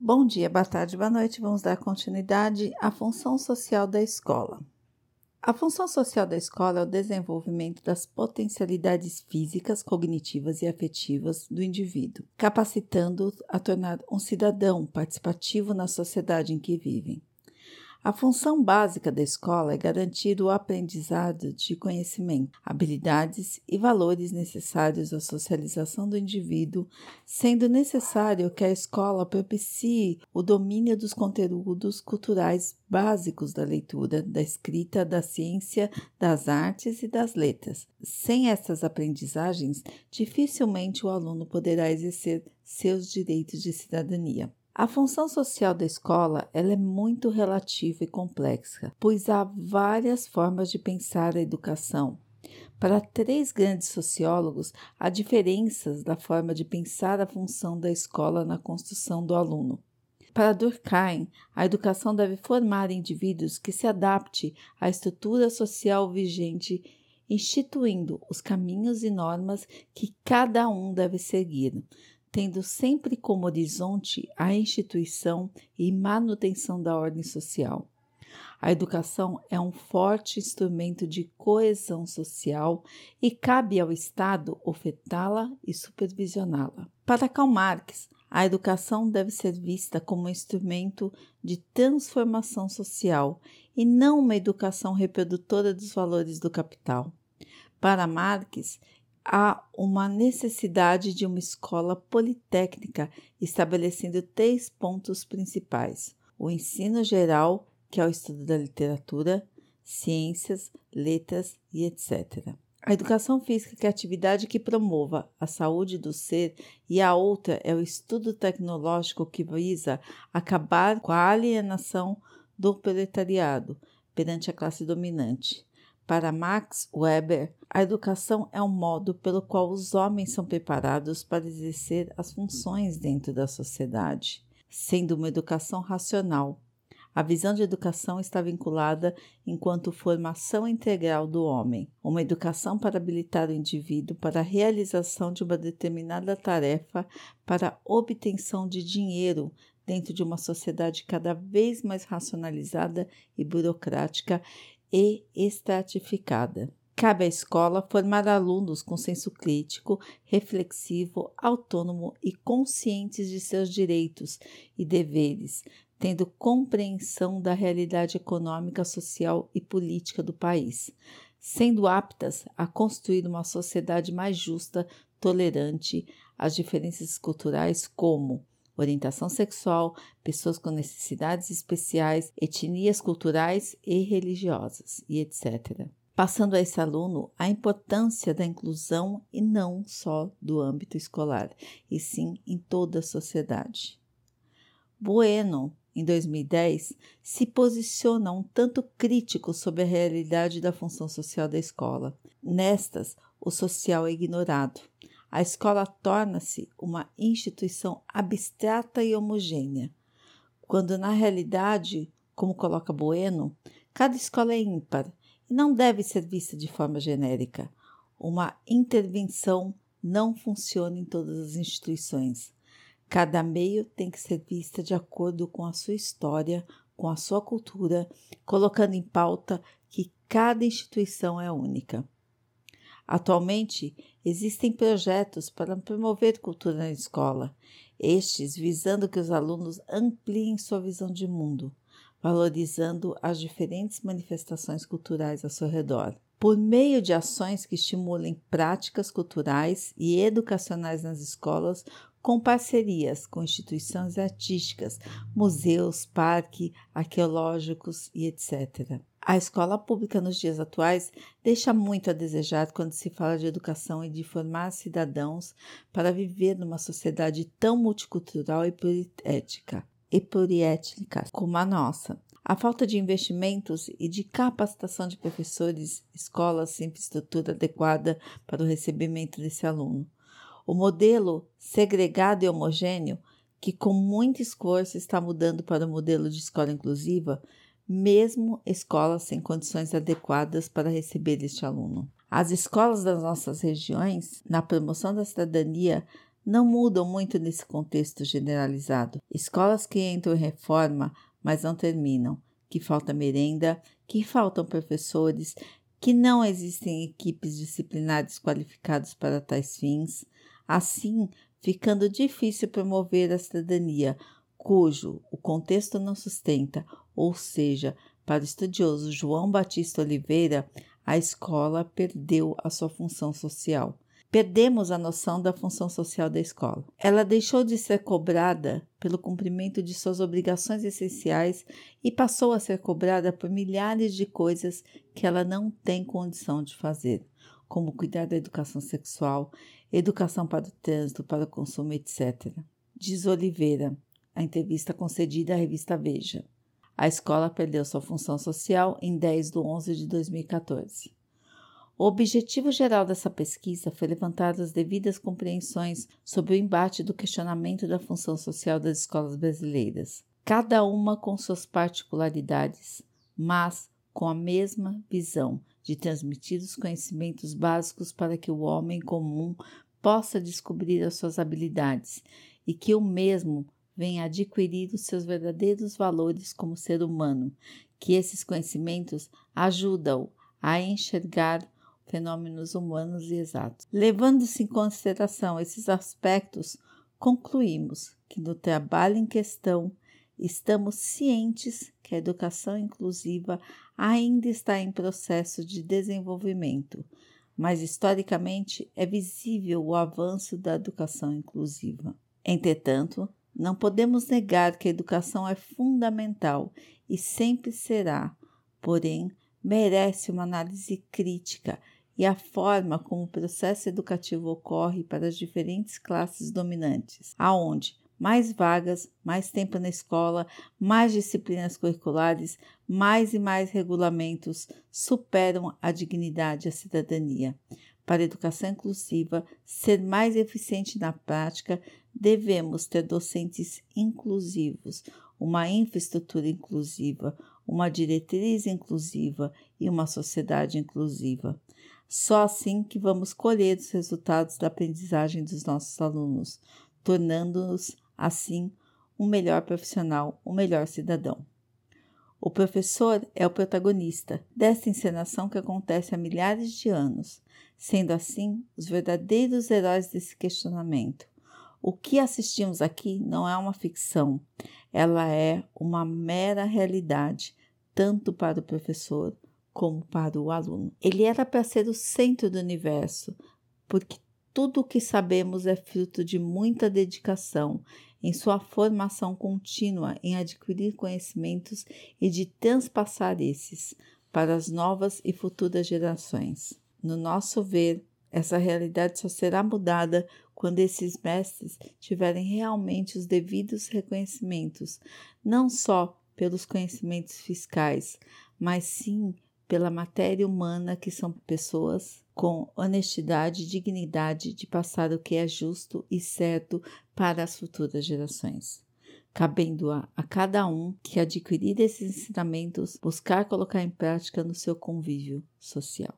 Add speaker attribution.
Speaker 1: Bom dia, boa tarde, boa noite. Vamos dar continuidade à função social da escola. A função social da escola é o desenvolvimento das potencialidades físicas, cognitivas e afetivas do indivíduo, capacitando-o a tornar um cidadão participativo na sociedade em que vivem. A função básica da escola é garantir o aprendizado de conhecimento, habilidades e valores necessários à socialização do indivíduo, sendo necessário que a escola propicie o domínio dos conteúdos culturais básicos da leitura, da escrita, da ciência, das artes e das letras. Sem essas aprendizagens, dificilmente o aluno poderá exercer seus direitos de cidadania. A função social da escola ela é muito relativa e complexa, pois há várias formas de pensar a educação. Para três grandes sociólogos, há diferenças da forma de pensar a função da escola na construção do aluno. Para Durkheim, a educação deve formar indivíduos que se adapte à estrutura social vigente, instituindo os caminhos e normas que cada um deve seguir, tendo sempre como horizonte a instituição e manutenção da ordem social. A educação é um forte instrumento de coesão social e cabe ao Estado ofertá-la e supervisioná-la. Para Karl Marx, a educação deve ser vista como um instrumento de transformação social e não uma educação reprodutora dos valores do capital. Para Marx, há uma necessidade de uma escola politécnica, estabelecendo três pontos principais: o ensino geral, que é o estudo da literatura, ciências, letras e etc. A educação física que é a atividade que promova a saúde do ser e a outra é o estudo tecnológico que visa acabar com a alienação do proletariado perante a classe dominante. Para Max Weber, a educação é um modo pelo qual os homens são preparados para exercer as funções dentro da sociedade, sendo uma educação racional. A visão de educação está vinculada enquanto formação integral do homem, uma educação para habilitar o indivíduo para a realização de uma determinada tarefa para obtenção de dinheiro dentro de uma sociedade cada vez mais racionalizada e burocrática e estratificada. Cabe à escola formar alunos com senso crítico, reflexivo, autônomo e conscientes de seus direitos e deveres, tendo compreensão da realidade econômica, social e política do país, sendo aptas a construir uma sociedade mais justa, tolerante às diferenças culturais, como orientação sexual, pessoas com necessidades especiais, etnias culturais e religiosas, e etc. Passando a esse aluno a importância da inclusão e não só do âmbito escolar, e sim em toda a sociedade. Bueno, em 2010, se posiciona um tanto crítico sobre a realidade da função social da escola. Nestas, o social é ignorado a escola torna-se uma instituição abstrata e homogênea, quando na realidade, como coloca Bueno, cada escola é ímpar e não deve ser vista de forma genérica. Uma intervenção não funciona em todas as instituições. Cada meio tem que ser vista de acordo com a sua história, com a sua cultura, colocando em pauta que cada instituição é única. Atualmente, existem projetos para promover cultura na escola, estes visando que os alunos ampliem sua visão de mundo, valorizando as diferentes manifestações culturais ao seu redor. Por meio de ações que estimulem práticas culturais e educacionais nas escolas, com parcerias com instituições artísticas, museus, parques, arqueológicos e etc. A escola pública nos dias atuais deixa muito a desejar quando se fala de educação e de formar cidadãos para viver numa sociedade tão multicultural e pluriética e pluriétnica como a nossa. A falta de investimentos e de capacitação de professores, escolas sem infraestrutura adequada para o recebimento desse aluno. O modelo segregado e homogêneo, que com muito esforço está mudando para o modelo de escola inclusiva, mesmo escolas sem condições adequadas para receber este aluno. As escolas das nossas regiões, na promoção da cidadania, não mudam muito nesse contexto generalizado. Escolas que entram em reforma, mas não terminam, que falta merenda, que faltam professores, que não existem equipes disciplinares qualificadas para tais fins, assim ficando difícil promover a cidadania, cujo o contexto não sustenta, ou seja, para o estudioso João Batista Oliveira, a escola perdeu a sua função social. Perdemos a noção da função social da escola. Ela deixou de ser cobrada pelo cumprimento de suas obrigações essenciais e passou a ser cobrada por milhares de coisas que ela não tem condição de fazer, como cuidar da educação sexual, educação para o trânsito, para o consumo, etc. Diz Oliveira, a entrevista concedida à revista Veja. A escola perdeu sua função social em 10 de 11 de 2014. O objetivo geral dessa pesquisa foi levantar as devidas compreensões sobre o embate do questionamento da função social das escolas brasileiras, cada uma com suas particularidades, mas com a mesma visão de transmitir os conhecimentos básicos para que o homem comum possa descobrir as suas habilidades e que o mesmo venha adquirir os seus verdadeiros valores como ser humano, que esses conhecimentos ajudam a enxergar fenômenos humanos e exatos. Levando-se em consideração esses aspectos, concluímos que no trabalho em questão estamos cientes que a educação inclusiva ainda está em processo de desenvolvimento, mas historicamente é visível o avanço da educação inclusiva. Entretanto, não podemos negar que a educação é fundamental e sempre será, porém, merece uma análise crítica e a forma como o processo educativo ocorre para as diferentes classes dominantes, aonde mais vagas, mais tempo na escola, mais disciplinas curriculares, mais e mais regulamentos superam a dignidade e a cidadania. Para a educação inclusiva ser mais eficiente na prática, devemos ter docentes inclusivos, uma infraestrutura inclusiva, uma diretriz inclusiva e uma sociedade inclusiva. Só assim que vamos colher os resultados da aprendizagem dos nossos alunos, tornando-nos, assim, um melhor profissional, um melhor cidadão. O professor é o protagonista desta encenação que acontece há milhares de anos, sendo assim os verdadeiros heróis desse questionamento. O que assistimos aqui não é uma ficção, ela é uma mera realidade, tanto para o professor como para o aluno. Ele era para ser o centro do universo, porque tudo o que sabemos é fruto de muita dedicação em sua formação contínua em adquirir conhecimentos e de transpassar esses para as novas e futuras gerações. No nosso ver, essa realidade só será mudada quando esses mestres tiverem realmente os devidos reconhecimentos, não só pelos conhecimentos fiscais, mas sim pela matéria humana, que são pessoas com honestidade e dignidade de passar o que é justo e certo para as futuras gerações. Cabendo a, a cada um que adquirir esses ensinamentos buscar colocar em prática no seu convívio social.